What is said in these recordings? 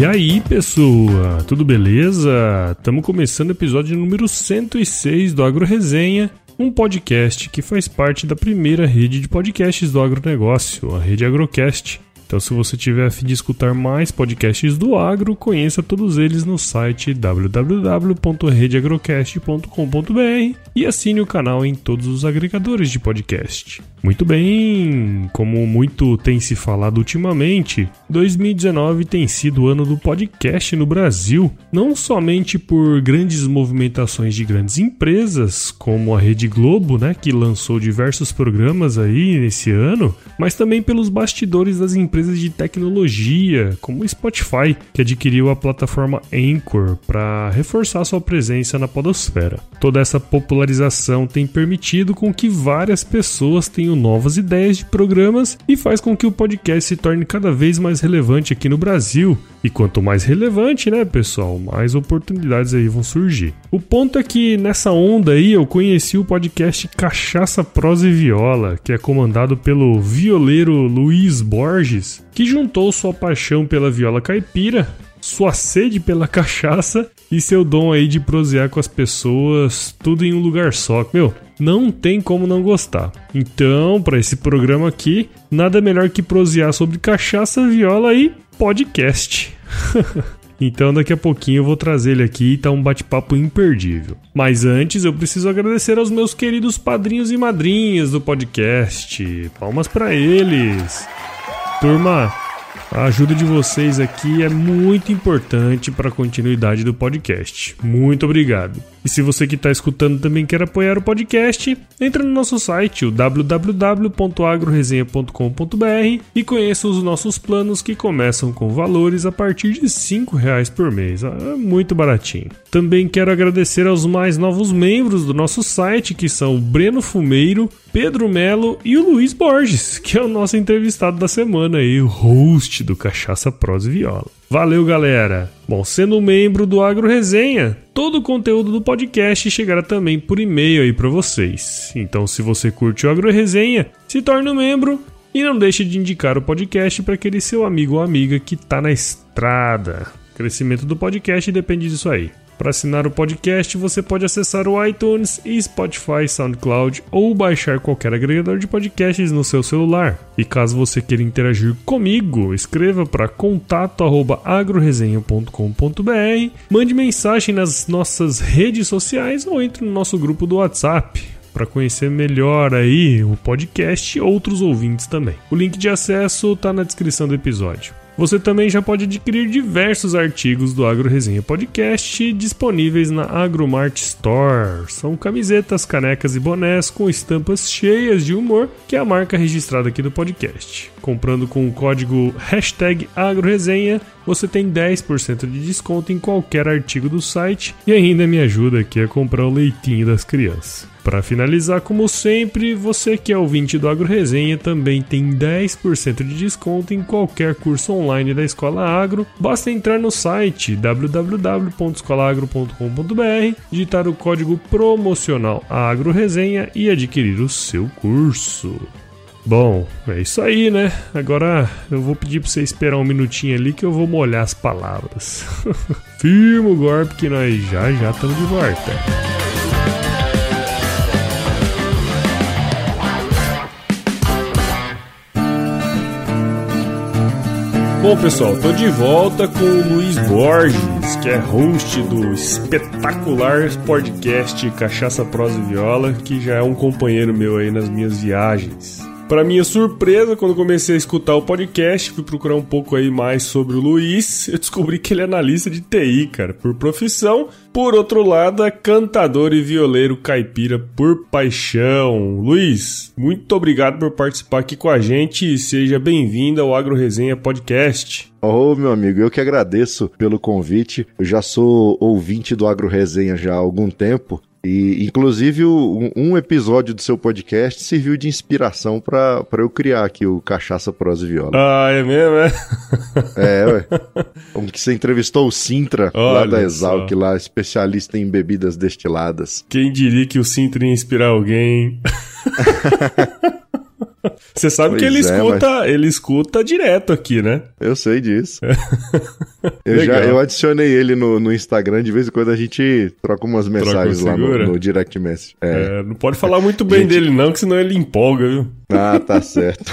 E aí, pessoa, tudo beleza? Estamos começando o episódio número 106 do Agro Resenha, um podcast que faz parte da primeira rede de podcasts do agronegócio, a rede Agrocast. Então, se você tiver a fim de escutar mais podcasts do agro, conheça todos eles no site www.redeagrocast.com.br e assine o canal em todos os agregadores de podcast. Muito bem, como muito tem se falado ultimamente, 2019 tem sido o ano do podcast no Brasil, não somente por grandes movimentações de grandes empresas, como a Rede Globo, né, que lançou diversos programas aí nesse ano, mas também pelos bastidores das empresas de tecnologia, como o Spotify, que adquiriu a plataforma Anchor para reforçar sua presença na podosfera. Toda essa popularização tem permitido com que várias pessoas tenham novas ideias de programas e faz com que o podcast se torne cada vez mais relevante aqui no Brasil. E quanto mais relevante, né, pessoal, mais oportunidades aí vão surgir. O ponto é que nessa onda aí eu conheci o podcast Cachaça, Prosa e Viola, que é comandado pelo violeiro Luiz Borges, que juntou sua paixão pela viola caipira sua sede pela cachaça e seu dom aí de prosear com as pessoas, tudo em um lugar só. Meu, não tem como não gostar. Então, para esse programa aqui, nada melhor que prosear sobre cachaça, viola e podcast. Então daqui a pouquinho eu vou trazer ele aqui e tá um bate-papo imperdível. Mas antes eu preciso agradecer aos meus queridos padrinhos e madrinhas do podcast. Palmas para eles. Turma, a ajuda de vocês aqui é muito importante para a continuidade do podcast. Muito obrigado. E se você que está escutando também quer apoiar o podcast, entre no nosso site, o www.agroresenha.com.br e conheça os nossos planos que começam com valores a partir de R$ reais por mês. É muito baratinho. Também quero agradecer aos mais novos membros do nosso site, que são o Breno Fumeiro, Pedro Melo e o Luiz Borges, que é o nosso entrevistado da semana aí, o host do Cachaça Pros Viola. Valeu, galera! Bom, sendo membro do Agro Resenha, todo o conteúdo do podcast chegará também por e-mail aí para vocês. Então, se você curte o Agro Resenha, se torne um membro e não deixe de indicar o podcast para aquele seu amigo ou amiga que está na estrada. O crescimento do podcast depende disso aí. Para assinar o podcast, você pode acessar o iTunes e Spotify, SoundCloud ou baixar qualquer agregador de podcasts no seu celular. E caso você queira interagir comigo, escreva para contato@agroresenha.com.br, mande mensagem nas nossas redes sociais ou entre no nosso grupo do WhatsApp para conhecer melhor aí o podcast e outros ouvintes também. O link de acesso está na descrição do episódio. Você também já pode adquirir diversos artigos do Agro Resenha Podcast disponíveis na Agromart Store. São camisetas, canecas e bonés com estampas cheias de humor, que é a marca registrada aqui do podcast. Comprando com o código hashtag AgroResenha, você tem 10% de desconto em qualquer artigo do site e ainda me ajuda aqui a comprar o leitinho das crianças. Para finalizar, como sempre, você que é ouvinte do Agro Resenha também tem 10% de desconto em qualquer curso online da Escola Agro. Basta entrar no site www.escolaagro.com.br, digitar o código promocional Agro Resenha e adquirir o seu curso. Bom, é isso aí, né? Agora eu vou pedir pra você esperar um minutinho ali que eu vou molhar as palavras. Firma o golpe que nós já já estamos de volta. Bom, pessoal, tô de volta com o Luiz Borges, que é host do espetacular podcast Cachaça, Prosa e Viola, que já é um companheiro meu aí nas minhas viagens. Para minha surpresa, quando comecei a escutar o podcast, fui procurar um pouco aí mais sobre o Luiz, eu descobri que ele é analista de TI, cara, por profissão. Por outro lado, é cantador e violeiro caipira por paixão. Luiz, muito obrigado por participar aqui com a gente e seja bem-vindo ao Agro Resenha Podcast. Oh, meu amigo, eu que agradeço pelo convite. Eu já sou ouvinte do Agro Resenha já há algum tempo e, inclusive, um, um, episódio do seu podcast serviu de inspiração para eu criar aqui o Cachaça Prosa e Viola. Ah, é mesmo, é? É, ué. Como que você entrevistou o Sintra, Olha lá da Exalc, só. lá, especialista em bebidas destiladas. Quem diria que o Sintra ia inspirar alguém? Você sabe pois que ele é, escuta, mas... ele escuta direto aqui, né? Eu sei disso. eu já eu adicionei ele no, no Instagram, de vez em quando a gente troca umas mensagens troca lá no, no, direct message. É. é. não pode falar muito bem gente... dele não, que senão ele empolga, viu? Ah, tá certo.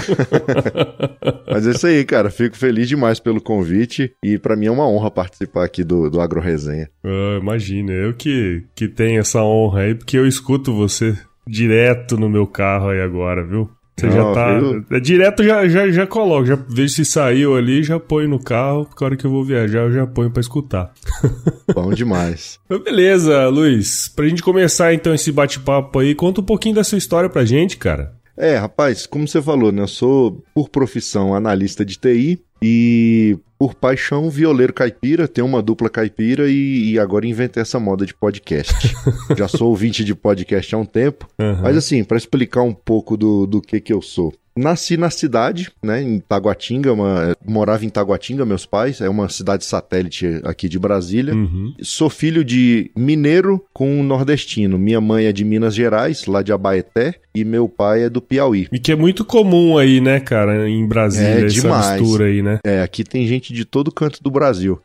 mas é isso aí, cara. Fico feliz demais pelo convite e para mim é uma honra participar aqui do, do Agro Resenha. Ah, imagina, eu que, que tenho essa honra aí, porque eu escuto você direto no meu carro aí agora, viu? Você não, já tá. É direto já, já, já coloco, já vejo se saiu ali, já põe no carro, porque a hora que eu vou viajar eu já ponho pra escutar. Bom demais. Beleza, Luiz. Pra gente começar então esse bate-papo aí, conta um pouquinho da sua história pra gente, cara. É, rapaz, como você falou, né? Eu sou, por profissão, analista de TI e por paixão, violeiro caipira, tenho uma dupla caipira e, e, agora inventei essa moda de podcast. Já sou ouvinte de podcast há um tempo, uhum. mas assim, para explicar um pouco do, do que que eu sou. Nasci na cidade, né, em Taguatinga, uma, morava em Taguatinga, meus pais, é uma cidade satélite aqui de Brasília. Uhum. Sou filho de mineiro com nordestino. Minha mãe é de Minas Gerais, lá de Abaeté, e meu pai é do Piauí. E que é muito comum aí, né, cara, em Brasília, é, essa demais. mistura aí, né? É, aqui tem gente de todo canto do Brasil.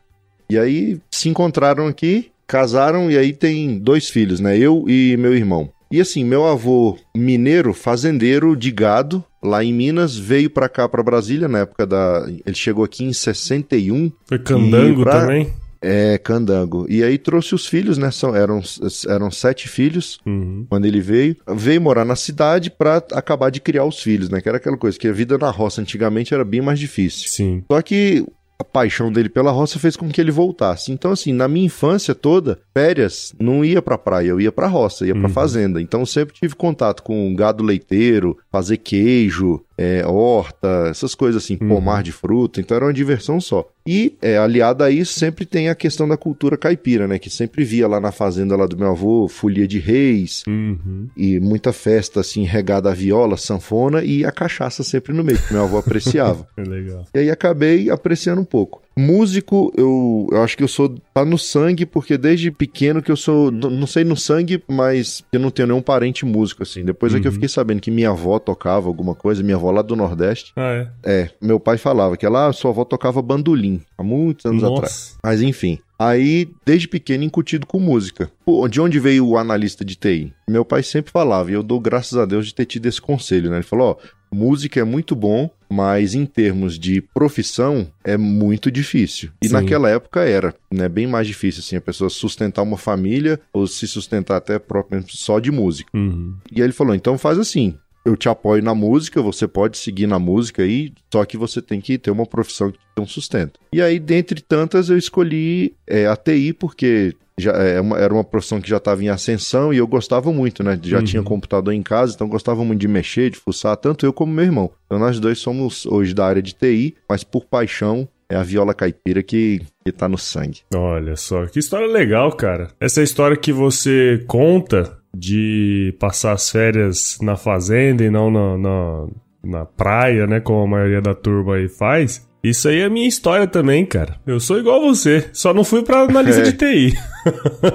E aí se encontraram aqui, casaram e aí tem dois filhos, né? Eu e meu irmão. E assim, meu avô mineiro, fazendeiro de gado, lá em Minas, veio para cá, para Brasília, na época da. Ele chegou aqui em 61. Foi candango pra... também? É, candango. E aí trouxe os filhos, né? São, eram, eram sete filhos uhum. quando ele veio. Veio morar na cidade para acabar de criar os filhos, né? Que era aquela coisa, que a vida na roça antigamente era bem mais difícil. Sim. Só que a paixão dele pela roça fez com que ele voltasse. Então, assim, na minha infância toda, férias, não ia pra praia, eu ia pra roça, ia pra uhum. fazenda. Então, sempre tive contato com gado leiteiro, fazer queijo, é, horta, essas coisas assim, uhum. pomar de fruta, então era uma diversão só. E, é, aliado a isso, sempre tem a questão da cultura caipira, né? Que sempre via lá na fazenda lá do meu avô, folia de reis, uhum. e muita festa, assim, regada a viola, sanfona e a cachaça sempre no meio, que meu avô apreciava. Legal. E aí acabei apreciando um pouco. Músico, eu, eu acho que eu sou. tá no sangue, porque desde pequeno que eu sou. Não sei no sangue, mas eu não tenho nenhum parente músico, assim. Depois uhum. é que eu uhum. fiquei sabendo que minha avó tocava alguma coisa, minha avó lá do Nordeste. Ah, é? É, meu pai falava que ela, sua avó tocava bandolim, há muitos anos Nossa. atrás. Mas enfim. Aí, desde pequeno, incutido com música. Pô, de onde veio o analista de TI? Meu pai sempre falava, e eu dou graças a Deus de ter tido esse conselho, né? Ele falou: ó, música é muito bom, mas em termos de profissão é muito difícil. E Sim. naquela época era, né, bem mais difícil assim a pessoa sustentar uma família ou se sustentar até propriamente só de música. Uhum. E aí ele falou: "Então faz assim, eu te apoio na música, você pode seguir na música aí, só que você tem que ter uma profissão que tem um sustento. E aí, dentre tantas, eu escolhi é, a TI, porque já é uma, era uma profissão que já estava em ascensão e eu gostava muito, né? Já uhum. tinha computador em casa, então gostava muito de mexer, de fuçar, tanto eu como meu irmão. Então nós dois somos hoje da área de TI, mas por paixão é a viola caipira que, que tá no sangue. Olha só, que história legal, cara. Essa história que você conta de passar as férias na fazenda e não na, na, na praia, né? Como a maioria da turma aí faz. Isso aí é minha história também, cara. Eu sou igual você, só não fui pra analista é. de TI.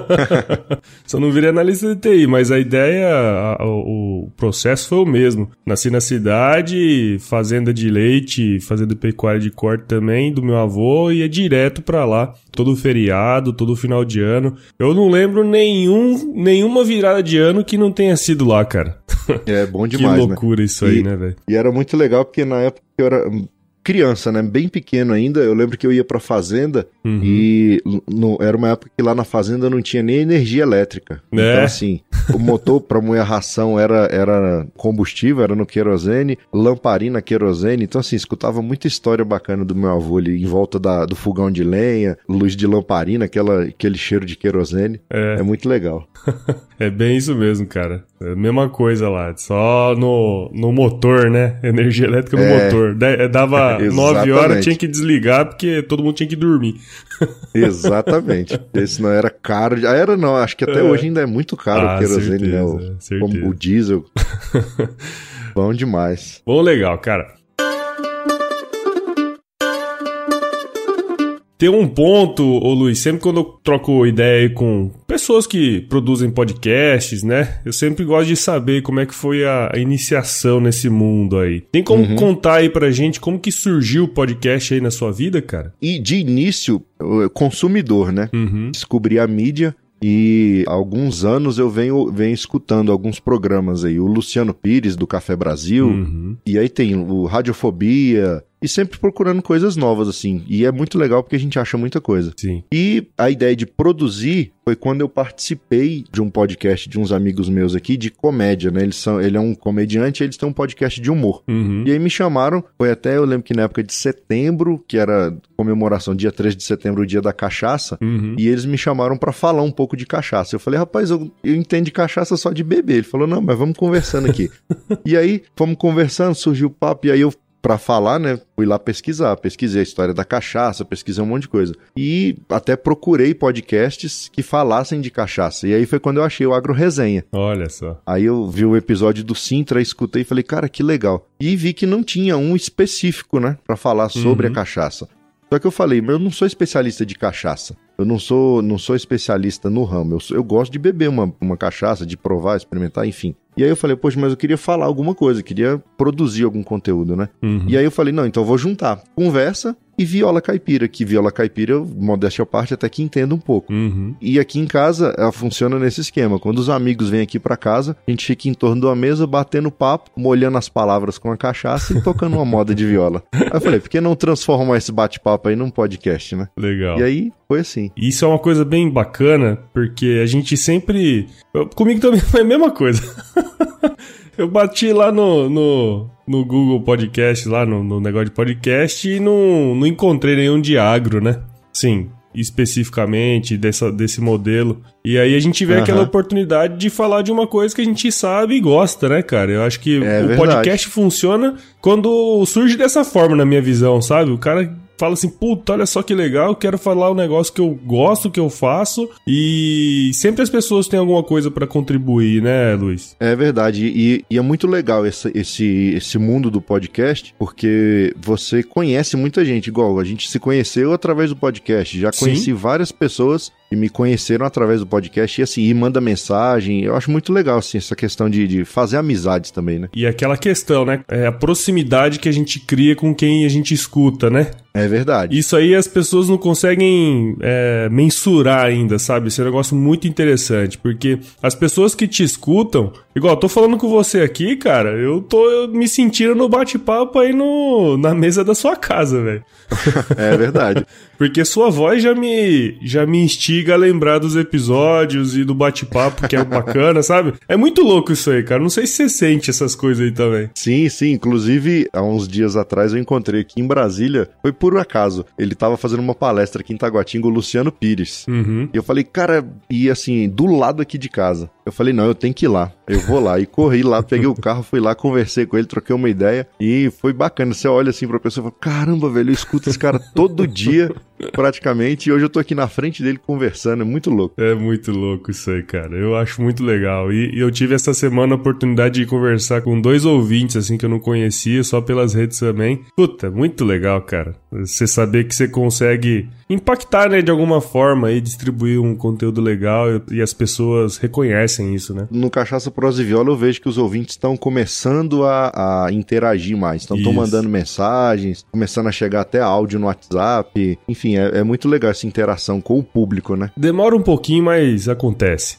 só não virei analista de TI, mas a ideia, a, o, o, processo foi o mesmo. Nasci na cidade, fazenda de leite, fazenda pecuária de corte também, do meu avô, e ia direto pra lá, todo feriado, todo final de ano. Eu não lembro nenhum, nenhuma virada de ano que não tenha sido lá, cara. É bom demais, Que loucura né? isso aí, e, né, velho? E era muito legal porque na época eu era criança, né? Bem pequeno ainda. Eu lembro que eu ia pra fazenda uhum. e no, era uma época que lá na fazenda não tinha nem energia elétrica. É. Então, assim, o motor pra moer a ração era, era combustível, era no querosene, lamparina querosene. Então, assim, escutava muita história bacana do meu avô ali em volta da, do fogão de lenha, luz de lamparina, aquela, aquele cheiro de querosene. É, é muito legal. é bem isso mesmo, cara. É mesma coisa lá, só no, no motor, né? Energia elétrica no é, motor. É, dava nove horas, tinha que desligar porque todo mundo tinha que dormir. Exatamente. Esse não era caro. Ah, era não, acho que até é. hoje ainda é muito caro ah, o querosene, né? O, o diesel. Bom demais. Bom, legal, cara. Tem um ponto, ô Luiz, sempre quando eu troco ideia com pessoas que produzem podcasts, né? Eu sempre gosto de saber como é que foi a, iniciação nesse mundo aí. Tem como uhum. contar aí pra gente como que surgiu o podcast aí na sua vida, cara? E de início, consumidor, né? Uhum. Descobri a mídia, e há alguns anos eu venho, venho escutando alguns programas aí. O Luciano Pires, do Café Brasil. Uhum. E aí tem o Radiofobia, e sempre procurando coisas novas, assim. E é muito legal porque a gente acha muita coisa. Sim. E a ideia de produzir foi quando eu participei de um podcast de uns amigos meus aqui de comédia, né? Eles são, ele é um comediante e eles têm um podcast de humor. Uhum. E aí me chamaram, foi até, eu lembro que na época de setembro, que era comemoração, dia 3 de setembro, o dia da cachaça, uhum. e eles me chamaram para falar um pouco de cachaça. Eu falei, rapaz, eu, eu entendo de cachaça só de beber. Ele falou, não, mas vamos conversando aqui. e aí, fomos conversando, surgiu o papo, e aí eu para falar, né, fui lá pesquisar, pesquisei a história da cachaça, pesquisei um monte de coisa. E até procurei podcasts que falassem de cachaça. E aí foi quando eu achei o Agro Resenha. Olha só. Aí eu vi o episódio do Sintra, escutei e falei, cara, que legal. E vi que não tinha um específico, né, para falar sobre uhum. a cachaça. Só que eu falei, mas eu não sou especialista de cachaça. Eu não sou, não sou especialista no ramo. Eu, eu gosto de beber uma, uma cachaça, de provar, experimentar, enfim. E aí eu falei, poxa, mas eu queria falar alguma coisa, queria produzir algum conteúdo, né? Uhum. E aí eu falei, não, então eu vou juntar conversa e viola caipira, que viola caipira, modéstia à parte, até que entendo um pouco. Uhum. E aqui em casa, ela funciona nesse esquema. Quando os amigos vêm aqui para casa, a gente fica em torno de uma mesa, batendo papo, molhando as palavras com a cachaça e tocando uma moda de viola. Aí eu falei, por que não transformar esse bate-papo aí num podcast, né? Legal. E aí foi assim. Isso é uma coisa bem bacana, porque a gente sempre. Comigo também foi a mesma coisa. Eu bati lá no, no, no Google Podcast, lá no, no, negócio de podcast, e não, não encontrei nenhum de agro, né? Sim, especificamente dessa, desse modelo. E aí a gente vê uhum. aquela oportunidade de falar de uma coisa que a gente sabe e gosta, né, cara? Eu acho que é o verdade. podcast funciona quando surge dessa forma, na minha visão, sabe? O cara fala assim, puta, olha só que legal, quero falar um negócio que eu gosto, que eu faço, e sempre as pessoas têm alguma coisa para contribuir, né, Luiz? É verdade, e, e, é muito legal esse, esse, esse mundo do podcast, porque você conhece muita gente, igual a gente se conheceu através do podcast, já conheci Sim. várias pessoas e me conheceram através do podcast e assim, e manda mensagem. Eu acho muito legal, assim, essa questão de, de fazer amizades também, né? E aquela questão, né? É a proximidade que a gente cria com quem a gente escuta, né? É verdade. Isso aí as pessoas não conseguem é, mensurar ainda, sabe? Esse é um negócio muito interessante, porque as pessoas que te escutam, igual, eu tô falando com você aqui, cara, eu tô me sentindo no bate-papo aí no, na mesa da sua casa, velho. é verdade. porque sua voz já me, já me instiga a lembrar dos episódios e do bate-papo, que é bacana, sabe? É muito louco isso aí, cara. Não sei se você sente essas coisas aí também. Sim, sim. Inclusive, há uns dias atrás eu encontrei aqui em Brasília, foi por acaso. Ele tava fazendo uma palestra aqui em Taguatinga, o Luciano Pires. Uhum. E eu falei, cara, e assim, do lado aqui de casa. Eu falei, não, eu tenho que ir lá. Eu vou lá. E corri lá, peguei o carro, fui lá, conversei com ele, troquei uma ideia. E foi bacana. Você olha assim pra pessoa e fala, caramba, velho, eu escuto esse cara todo dia, praticamente. E hoje eu tô aqui na frente dele conversando. É muito louco. É muito louco isso aí, cara. Eu acho muito legal. E, e eu tive essa semana a oportunidade de conversar com dois ouvintes, assim, que eu não conhecia, só pelas redes também. Puta, muito legal, cara. Você saber que você consegue impactar, né, de alguma forma e distribuir um conteúdo legal e as pessoas reconhecem isso, né? No Cachaça Prosa e Viola eu vejo que os ouvintes estão começando a, a, interagir mais, estão mandando mensagens, começando a chegar até áudio no WhatsApp, enfim, é, é, muito legal essa interação com o público, né? Demora um pouquinho, mas acontece.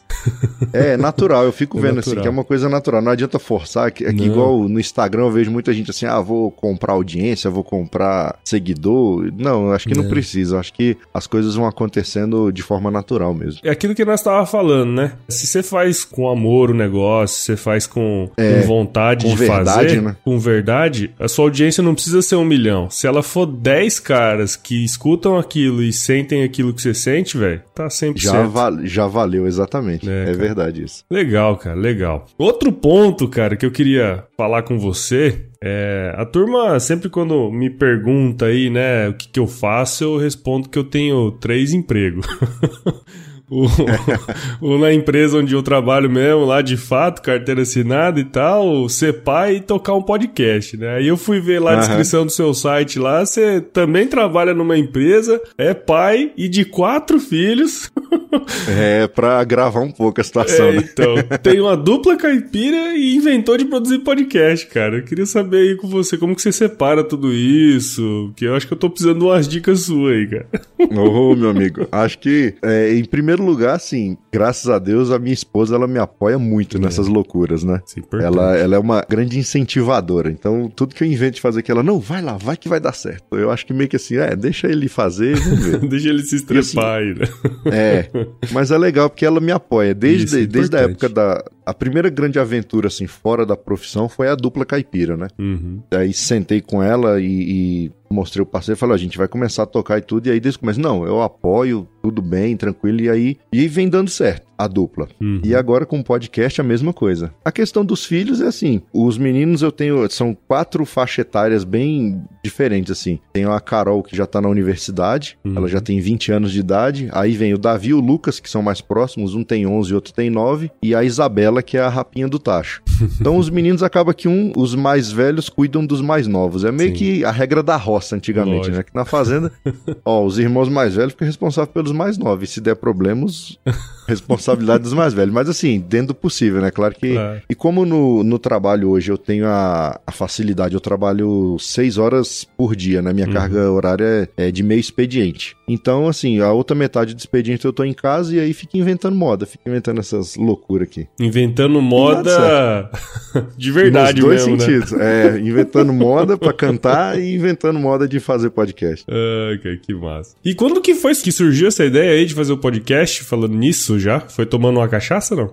É, natural, eu fico é vendo natural. assim, que é uma coisa natural. Não adianta forçar, que, é que igual no Instagram eu vejo muita gente assim, ah, vou comprar audiência, vou comprar seguidor. Não, acho que não, não precisa. Acho que as coisas vão acontecendo de forma natural mesmo. É aquilo que nós tava falando, né? Se você faz com amor o negócio, você faz com, é, com vontade com de verdade, fazer, né? com verdade, a sua audiência não precisa ser um milhão. Se ela for 10 caras que escutam aquilo e sentem aquilo que você sente, velho, tá sempre já, va já valeu, exatamente. É, é verdade isso. Legal, cara, legal. Outro ponto, cara, que eu queria falar com você é, a turma sempre quando me pergunta aí, né, o que, que eu faço, eu respondo que eu tenho três empregos. o, na empresa onde eu trabalho mesmo, lá de fato, carteira assinada e tal, ser pai e tocar um podcast, né? Aí eu fui ver lá a descrição do seu site lá, você também trabalha numa empresa, é pai e de quatro filhos. é, pra gravar um pouco a situação, é, né? Então, tem uma dupla caipira e inventou de produzir podcast, cara. Eu queria saber aí com você como que você separa tudo isso, que eu acho que eu tô precisando de umas dicas suas aí, cara. Ô, oh, meu amigo, acho que, é, em primeiro primeiro lugar, assim, graças a Deus, a minha esposa, ela me apoia muito é. nessas loucuras, né? Sim, ela, ela é uma grande incentivadora. Então, tudo que eu invento de fazer aqui, ela, não, vai lá, vai que vai dar certo. Eu acho que meio que assim, é, deixa ele fazer, vamos ver. deixa ele se estrepar assim, aí, né? É, mas é legal porque ela me apoia. Desde, Isso, desde a época da... A primeira grande aventura, assim, fora da profissão foi a dupla caipira, né? Uhum. Aí sentei com ela e, e mostrei o parceiro e falei, a gente vai começar a tocar e tudo. E aí desde o começo, não, eu apoio, tudo bem, tranquilo. E aí, e vem dando certo a dupla. Uhum. E agora com o podcast a mesma coisa. A questão dos filhos é assim, os meninos eu tenho, são quatro faixas etárias bem diferentes assim. Tenho a Carol que já tá na universidade, uhum. ela já tem 20 anos de idade. Aí vem o Davi e o Lucas que são mais próximos, um tem 11 e outro tem 9, e a Isabela que é a rapinha do tacho. então os meninos acaba que um, os mais velhos cuidam dos mais novos. É meio Sim. que a regra da roça antigamente, Lógico. né? Que na fazenda, ó, os irmãos mais velhos ficam responsáveis pelos mais novos. E se der problemas, responsabilidade dos mais velhos. Mas assim, dentro do possível, né? Claro que. E como no, no trabalho hoje eu tenho a, a facilidade, eu trabalho seis horas por dia, né? Minha uhum. carga horária é, é, de meio expediente. Então, assim, a outra metade do expediente eu tô em casa e aí fica inventando moda, fica inventando essas loucuras aqui. Inventando moda de verdade, Nos dois mesmo, né? sentidos. Né? É, inventando moda pra cantar e inventando moda de fazer podcast. Ai, que massa. E quando que foi que surgiu essa ideia aí de fazer o podcast falando nisso já? Foi tomando uma cachaça, não?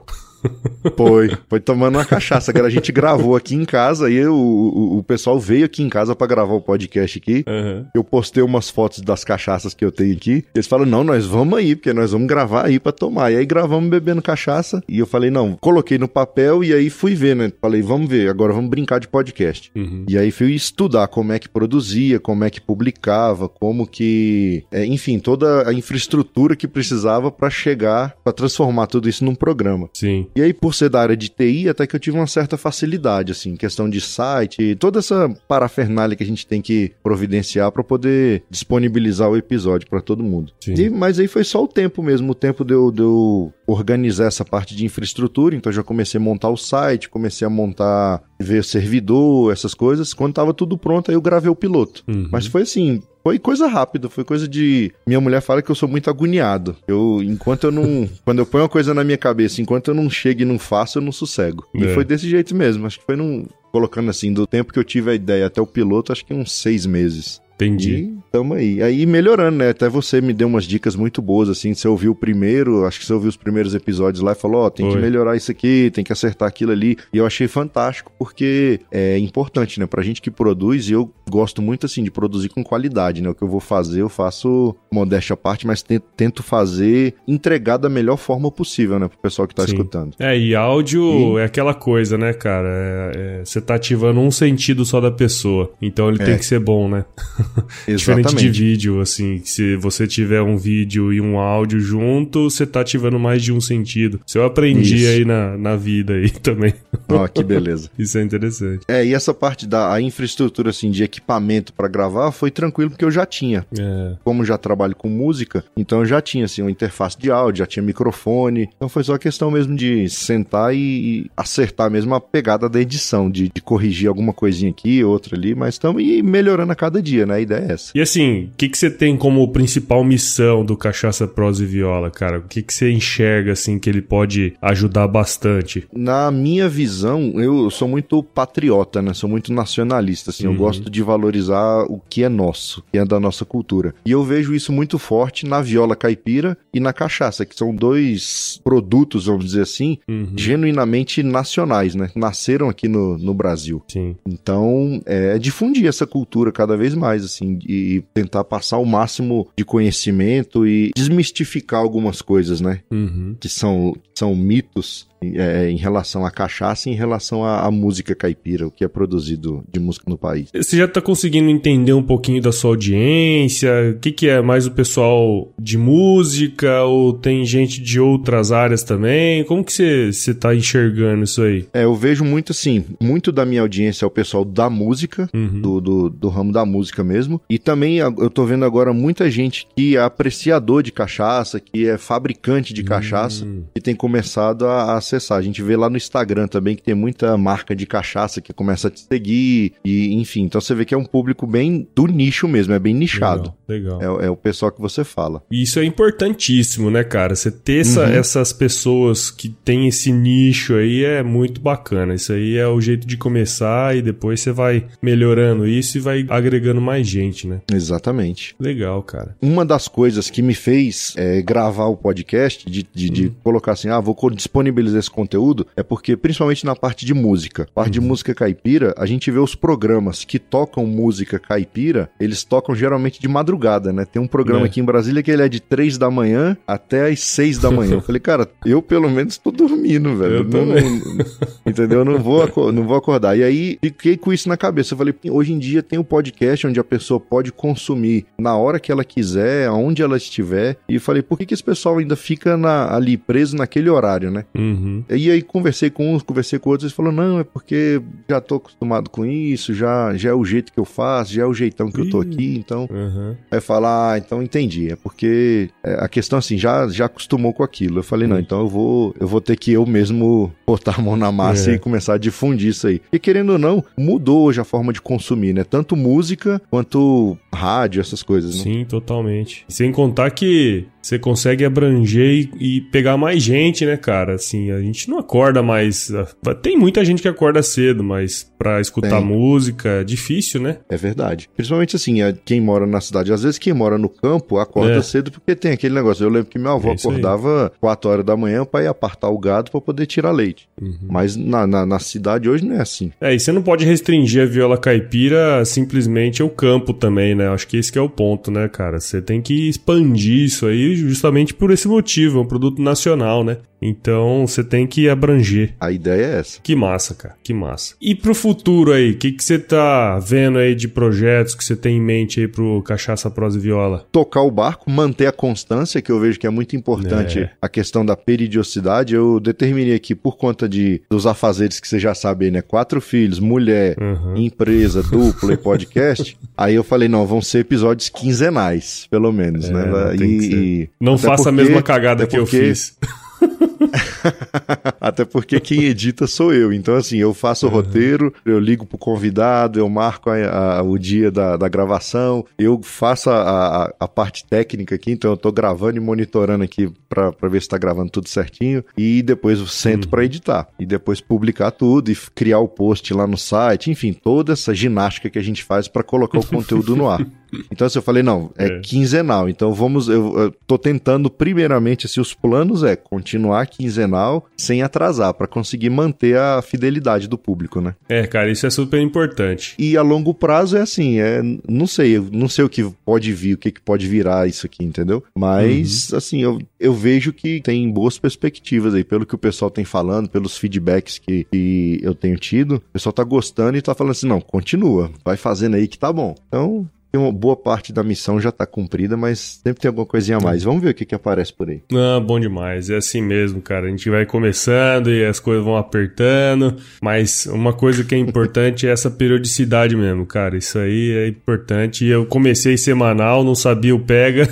Foi, foi tomando uma cachaça, que a gente gravou aqui em casa, e o, o, o pessoal veio aqui em casa para gravar o podcast aqui. Uhum. Eu postei umas fotos das cachaças que eu tenho aqui. Eles falaram: não, nós vamos aí, porque nós vamos gravar aí para tomar. E aí gravamos bebendo cachaça. E eu falei: não, coloquei no papel e aí fui ver, né? Falei: vamos ver, agora vamos brincar de podcast. Uhum. E aí fui estudar como é que produzia, como é que publicava, como que. É, enfim, toda a infraestrutura que precisava para chegar, para transformar tudo isso num programa. Sim. E aí, por ser da área de TI, até que eu tive uma certa facilidade, assim, questão de site, toda essa parafernália que a gente tem que providenciar para poder disponibilizar o episódio para todo mundo. E, mas aí foi só o tempo mesmo, o tempo de eu, de eu organizar essa parte de infraestrutura, então já comecei a montar o site, comecei a montar, ver servidor, essas coisas. Quando tava tudo pronto, aí eu gravei o piloto. Uhum. Mas foi assim, foi coisa rápida, foi coisa de. Minha mulher fala que eu sou muito agoniado. Eu, enquanto eu não. quando eu ponho uma coisa na minha cabeça, enquanto eu não chego e não faço, eu não sossego. É. E foi desse jeito mesmo. Acho que foi num. Colocando assim, do tempo que eu tive a ideia até o piloto, acho que uns seis meses. Entendi. E tamo aí. Aí melhorando, né? Até você me deu umas dicas muito boas, assim. Você ouviu o primeiro, acho que você ouviu os primeiros episódios lá e falou: Ó, oh, tem que melhorar isso aqui, tem que acertar aquilo ali. E eu achei fantástico, porque é importante, né? Pra gente que produz, e eu gosto muito, assim, de produzir com qualidade, né? O que eu vou fazer, eu faço modéstia à parte, mas tento fazer entregar da melhor forma possível, né? Pro pessoal que tá Sim. escutando. É, e áudio e... é aquela coisa, né, cara? É, é, você tá ativando um sentido só da pessoa. Então ele é. tem que ser bom, né? Diferente de vídeo, assim, se você tiver um vídeo e um áudio junto, você tá ativando mais de um sentido. Isso eu aprendi Isso. aí na, na vida aí também. Ó, oh, que beleza. Isso é interessante. É, e essa parte da a infraestrutura, assim, de equipamento para gravar foi tranquilo porque eu já tinha. É. Como já trabalho com música, então eu já tinha, assim, uma interface de áudio, já tinha microfone. Então foi só questão mesmo de sentar e, e acertar mesmo a pegada da edição, de, de corrigir alguma coisinha aqui, outra ali, mas estamos melhorando a cada dia, né? A ideia é essa. E assim, o que, que você tem como principal missão do Cachaça Prosa e Viola, cara? O que, que você enxerga, assim, que ele pode ajudar bastante? Na minha visão, eu sou muito patriota, né? Sou muito nacionalista, assim. Uhum. Eu gosto de valorizar o que é nosso, que é da nossa cultura. E eu vejo isso muito forte na viola caipira e na cachaça, que são dois produtos, vamos dizer assim, uhum. genuinamente nacionais, né? Nasceram aqui no, no Brasil. Sim. Então, é difundir essa cultura cada vez mais, assim, e tentar passar o máximo de conhecimento e desmistificar algumas coisas, né? Uhum. Que são, são mitos é, em relação à cachaça e em relação à, à, música caipira, o que é produzido de música no país. Você já está conseguindo entender um pouquinho da sua audiência? O que, que é mais o pessoal de música ou tem gente de outras áreas também? Como que você está enxergando isso aí? É, eu vejo muito assim, muito da minha audiência é o pessoal da música, uhum. do, do, do, ramo da música mesmo, e também eu tô vendo agora muita gente que é apreciador de cachaça, que é fabricante de cachaça, uhum. que tem começado a, a acessar. A gente vê lá no Instagram também que tem muita marca de cachaça que começa a te seguir, e enfim. Então você vê que é um público bem do nicho mesmo, é bem nichado. Legal. legal. É, é, o pessoal que você fala. E isso é importantíssimo, né, cara? Você ter essa, uhum. essas pessoas que tem esse nicho aí é muito bacana. Isso aí é o jeito de começar e depois você vai melhorando isso e vai agregando mais gente, né? Exatamente. Legal, cara. Uma das coisas que me fez é, gravar o podcast, de, de, de uhum. colocar assim, ah, vou disponibilizar esse conteúdo é porque, principalmente na parte de música, parte uhum. de música caipira, a gente vê os programas que tocam música caipira, eles tocam geralmente de madrugada, né? Tem um programa é. aqui em Brasília que ele é de 3 da manhã até as 6 da manhã. Eu falei, cara, eu pelo menos tô dormindo, velho. Eu não, não, entendeu? Eu não vou, não vou acordar. E aí, fiquei com isso na cabeça. Eu falei, hoje em dia tem um podcast onde a pessoa pode consumir na hora que ela quiser, aonde ela estiver. E falei, por que, que esse pessoal ainda fica na, ali preso naquele horário, né? Uhum. Uhum. E aí conversei com uns, conversei com outros, eles falaram, não, é porque já tô acostumado com isso, já, já é o jeito que eu faço, já é o jeitão que Ih. eu tô aqui, então... Uhum. Aí falar, ah, então entendi, é porque é, a questão assim, já, já acostumou com aquilo. Eu falei, não, então eu vou, eu vou ter que eu mesmo botar a mão na massa é. e começar a difundir isso aí. E querendo ou não, mudou hoje a forma de consumir, né? Tanto música quanto rádio, essas coisas, né? Sim, totalmente. Sem contar que você consegue abranger e, e, pegar mais gente, né, cara? Assim, a gente não acorda mais. Ah, tem muita gente que acorda cedo, mas pra escutar Tem. música é difícil, né? É verdade. Principalmente assim, quem mora na cidade. Às vezes quem mora no campo acorda é. cedo porque tem aquele negócio. Eu lembro que minha avó é acordava aí. 4 horas da manhã para ir apartar o gado para poder tirar leite. Uhum. Mas na, na, na, cidade hoje não é assim. É, e você não pode restringir a viola caipira simplesmente ao campo também, né? Acho que esse que é o ponto, né, cara? Você tem que expandir isso aí justamente por esse motivo, é um produto nacional, né? Então você tem que abranger. A ideia é essa. Que massa, cara, que massa. E pro futuro aí, o que você tá vendo aí de projetos que você tem em mente aí pro Cachaça Prosa e Viola? Tocar o barco, manter a constância, que eu vejo que é muito importante é. a questão da peridiosidade. Eu determinei aqui, por conta de dos afazeres que você já sabe, né? Quatro filhos, mulher, uhum. empresa, dupla e podcast. aí eu falei, não, vão ser episódios quinzenais, pelo menos, é, né? E, e, não faça porque, a mesma cagada que eu fiz. Até porque quem edita sou eu. Então, assim, eu faço o roteiro, eu ligo pro convidado, eu marco a, a, o dia da, da, gravação, eu faço a, a, parte técnica aqui, então eu tô gravando e monitorando aqui pra, pra ver se tá gravando tudo certinho. E depois eu sento uhum. pra editar. E depois publicar tudo e criar o post lá no site. Enfim, toda essa ginástica que a gente faz para colocar o conteúdo no ar. Então, assim, eu falei, não, é, é, quinzenal. Então, vamos. Eu, eu tô tentando, primeiramente, assim, os planos é continuar quinzenal sem atrasar, para conseguir manter a fidelidade do público, né? É, cara, isso é super importante. E a longo prazo é assim, é. Não sei, eu não sei o que pode vir, o que, que pode virar isso aqui, entendeu? Mas, uhum. assim, eu, eu vejo que tem boas perspectivas aí, pelo que o pessoal tem falando, pelos feedbacks que, que eu tenho tido. O pessoal tá gostando e tá falando assim, não, continua, vai fazendo aí que tá bom. Então, uma boa parte da missão já tá cumprida, mas sempre tem alguma coisinha a mais. Vamos ver o que, que aparece por aí. Ah, bom demais. É assim mesmo, cara. A gente vai começando e as coisas vão apertando, mas uma coisa que é importante é essa periodicidade mesmo, cara. Isso aí é importante. E eu comecei semanal, não sabia o pega.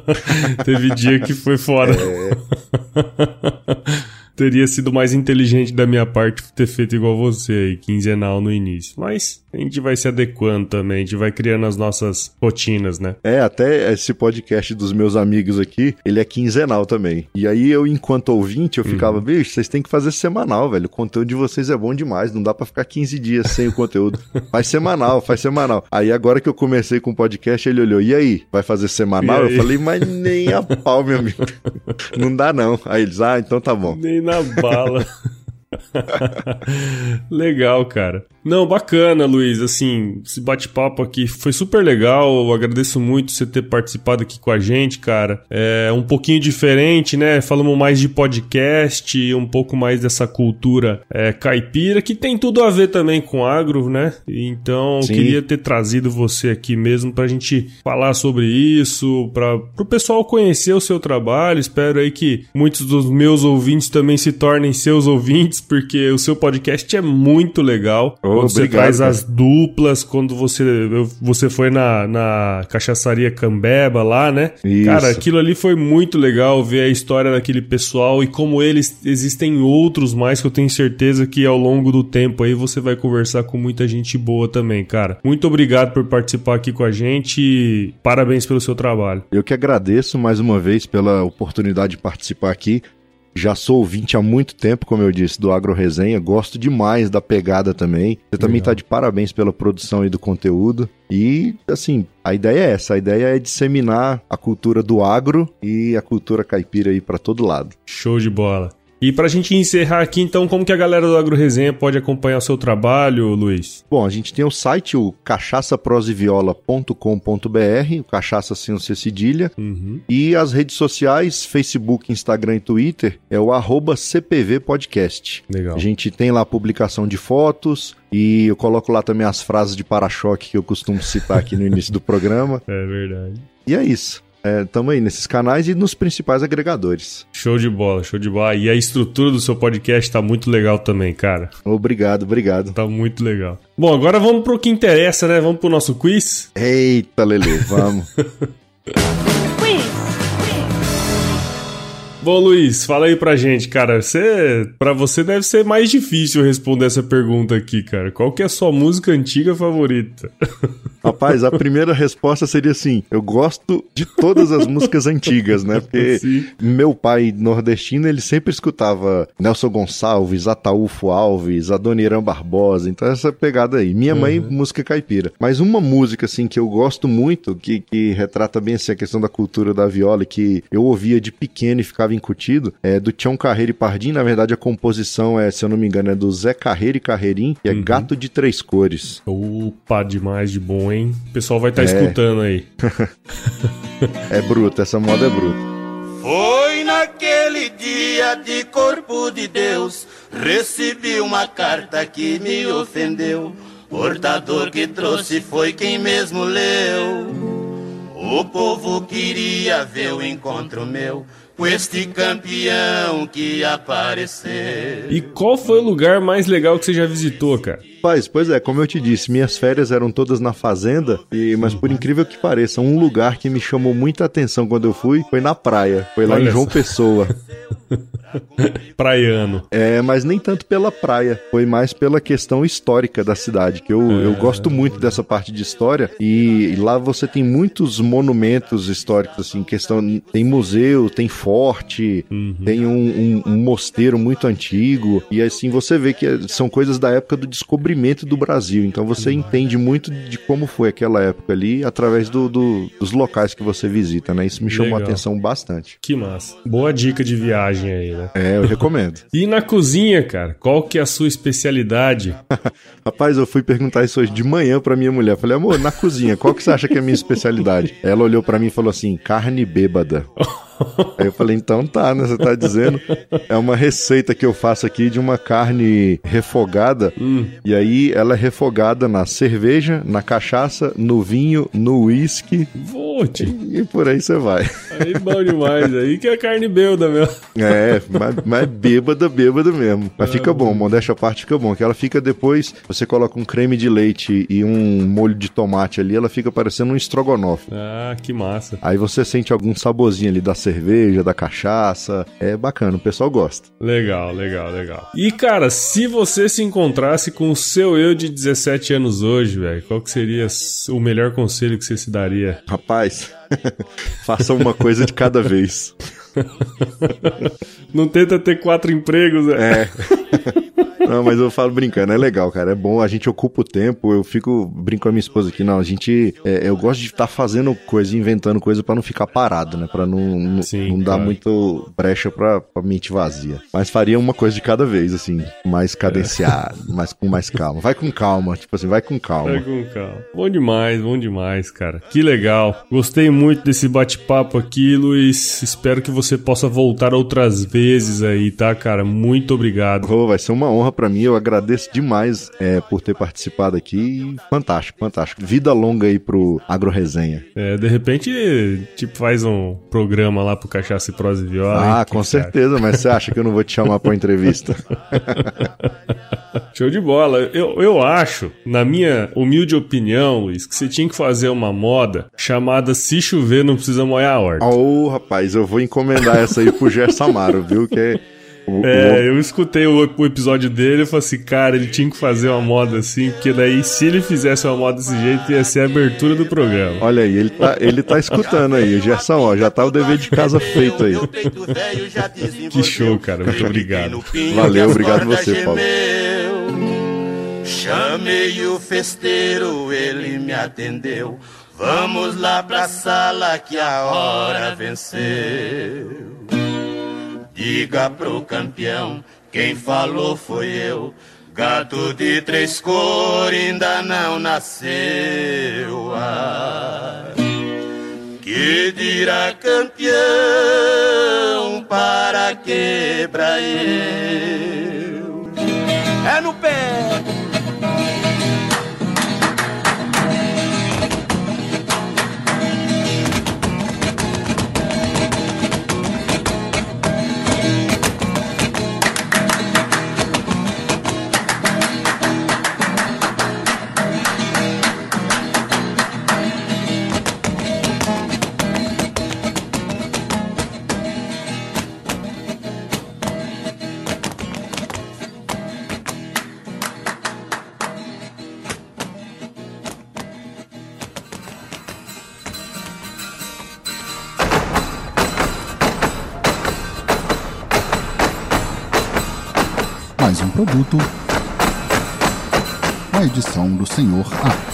Teve dia que foi fora. É... teria sido mais inteligente da minha parte ter feito igual você aí, quinzenal no início. Mas a gente vai se adequando também, a gente vai criando as nossas rotinas, né? É, até esse podcast dos meus amigos aqui, ele é quinzenal também. E aí eu, enquanto ouvinte, eu uhum. ficava, uhum. bicho, vocês têm que fazer semanal, velho. O conteúdo de vocês é bom demais, não dá para ficar 15 dias sem o conteúdo. faz semanal, faz semanal. Aí agora que eu comecei com o podcast, ele olhou, e aí, vai fazer semanal? Eu falei, mas nem a pau, meu amigo. não dá não. Aí eles, ah, então tá bom. Nem na bala. Legal, cara. Não, bacana, Luiz. Assim, esse bate-papo aqui foi super legal. Eu agradeço muito você ter participado aqui com a gente, cara. É um pouquinho diferente, né? Falamos mais de podcast, um pouco mais dessa cultura é, caipira, que tem tudo a ver também com agro, né? Então, Sim. queria ter trazido você aqui mesmo pra gente falar sobre isso, para o pessoal conhecer o seu trabalho. Espero aí que muitos dos meus ouvintes também se tornem seus ouvintes, porque o seu podcast é muito legal. Oh quando obrigado, você traz cara. as duplas, quando você, você foi na, na cachaçaria Cambeba lá, né? Isso. Cara, aquilo ali foi muito legal ver a história daquele pessoal e como eles existem outros mais que eu tenho certeza que ao longo do tempo aí você vai conversar com muita gente boa também, cara. Muito obrigado por participar aqui com a gente e parabéns pelo seu trabalho. Eu que agradeço mais uma vez pela oportunidade de participar aqui. Já sou ouvinte há muito tempo, como eu disse, do Agro Resenha. Gosto demais da pegada também. Você também está de parabéns pela produção e do conteúdo. E, assim, a ideia é essa. A ideia é disseminar a cultura do agro e a cultura caipira aí para todo lado. Show de bola. E para a gente encerrar aqui, então, como que a galera do Agro Resenha pode acompanhar o seu trabalho, Luiz? Bom, a gente tem o site, o cachaçaproseviola.com.br, o cachaça sem o C cedilha, uhum. e as redes sociais, Facebook, Instagram e Twitter, é o arroba CPV Podcast. Legal. A gente tem lá a publicação de fotos, e eu coloco lá também as frases de para-choque que eu costumo citar aqui no início do programa. É verdade. E é isso. É, tamo aí nesses canais e nos principais agregadores. Show de bola, show de bola. E a estrutura do seu podcast tá muito legal também, cara. Obrigado, obrigado. Tá muito legal. Bom, agora vamos pro que interessa, né? Vamos pro nosso quiz? Eita, Lele, vamos. Bom, Luiz, fala aí pra gente, cara. Você, para você deve ser mais difícil responder essa pergunta aqui, cara. Qual que é a sua música antiga favorita? Rapaz, a primeira resposta seria assim: eu gosto de todas as músicas antigas, né? Porque Sim. meu pai nordestino, ele sempre escutava Nelson Gonçalves, Ataúfo Alves, Adoniran Barbosa, então essa pegada aí. Minha mãe, uhum. música caipira. Mas uma música, assim, que eu gosto muito, que, que retrata bem assim, a questão da cultura da viola, que eu ouvia de pequeno e ficava incutido, é do Tião Carreiro e Pardim. Na verdade, a composição é, se eu não me engano, é do Zé Carreiro e Carreirim, que é uhum. Gato de Três Cores. Opa, demais de bom, hein? O pessoal vai estar tá é. escutando aí. é bruto, essa moda é bruta. Foi naquele dia de corpo de Deus, recebi uma carta que me ofendeu. Portador que trouxe foi quem mesmo leu. O povo queria ver o encontro meu com este campeão que apareceu. E qual foi o lugar mais legal que você já visitou, cara? Rapaz, pois é, como eu te disse, minhas férias eram todas na fazenda, e mas por incrível que pareça, um lugar que me chamou muita atenção quando eu fui foi na praia. Foi lá Olha em João Pessoa. Praiano. É, mas nem tanto pela praia, foi mais pela questão histórica da cidade, que eu, é... eu gosto muito dessa parte de história, e, lá você tem muitos monumentos históricos, assim, questão, tem museu, tem forte, uhum. tem um, um, um mosteiro muito antigo, e assim você vê que são coisas da época do descobrimento descobrimento do Brasil. Então você entende muito de como foi aquela época ali através do, do dos locais que você visita, né? Isso me chamou Legal. a atenção bastante. Que massa. Boa dica de viagem aí, né? É, eu recomendo. e na cozinha, cara, qual que é a sua especialidade? Rapaz, eu fui perguntar isso hoje de manhã pra minha mulher. Falei, amor, na cozinha, qual que você acha que é a minha especialidade? Ela olhou para mim e falou assim: carne bêbada. Aí eu falei, então tá, né? Você tá dizendo. É uma receita que eu faço aqui de uma carne refogada. Hum. E aí ela é refogada na cerveja, na cachaça, no vinho, no uísque. Vote. E, e, por aí você vai. Aí bom demais. Aí que é carne bêbada mesmo. É, mas, mas bêbada, bêbada mesmo. Mas fica bom, modéstia a parte fica bom. Que ela fica depois, você coloca um creme de leite e um molho de tomate ali, ela fica parecendo um estrogonofe. Ah, que massa. Aí você sente algum saborzinho ali da cerveja, da cachaça. É bacana, o pessoal gosta. Legal, legal, legal. E, cara, se você se encontrasse com o seu eu de 17 anos hoje, velho, qual que seria o melhor conselho que você se daria? Rapaz, faça uma coisa de cada vez. Não tenta ter quatro empregos, né? É. Não, mas eu falo brincando, é legal, cara. É bom, a gente ocupa o tempo. Eu fico, brinco com a minha esposa aqui, não. A gente. É, eu gosto de estar tá fazendo coisa, inventando coisa para não ficar parado, né? Pra não, não, Sim, não dar muito brecha pra, pra mente vazia. Mas faria uma coisa de cada vez, assim, mais cadenciado, é. mais, com mais calma. Vai com calma, tipo assim, vai com calma. Vai com calma. Bom demais, bom demais, cara. Que legal. Gostei muito desse bate-papo aqui, Luiz. Espero que você possa voltar outras vezes aí, tá, cara? Muito obrigado. Oh, vai ser uma honra para mim. Eu agradeço demais é, por ter participado aqui. Fantástico, fantástico. Vida longa aí pro Agro Resenha. É, de repente, tipo, faz um programa lá pro Cachaça e Prosa e Viola. Ah, com certeza, mas você acha que eu não vou te chamar pra uma entrevista? Show de bola. Eu, eu acho, na minha humilde opinião, Luiz, que você tinha que fazer uma moda chamada Se Chover Não Precisa Molhar a Horta. Ô, oh, rapaz, eu vou encomendar essa aí pro Gerson Amaro, viu? Que é eu escutei o, o, episódio dele e falei assim, cara, ele tinha que fazer uma moda assim, porque daí se ele fizesse uma moda desse jeito, ia ser a abertura do programa. Olha aí, ele tá, ele tá escutando aí, Gerson, ó, já tá o dever de casa feito aí. que show, cara, muito obrigado. Valeu, obrigado você, Paulo. Chamei o festeiro, ele me atendeu. Vamos lá pra sala que a hora venceu. Diga pro campeão, quem falou foi eu. Gato de três cores ainda não nasceu. Ah, que dirá campeão para quebrar eu? É no pé! Produto. A edição do Senhor A.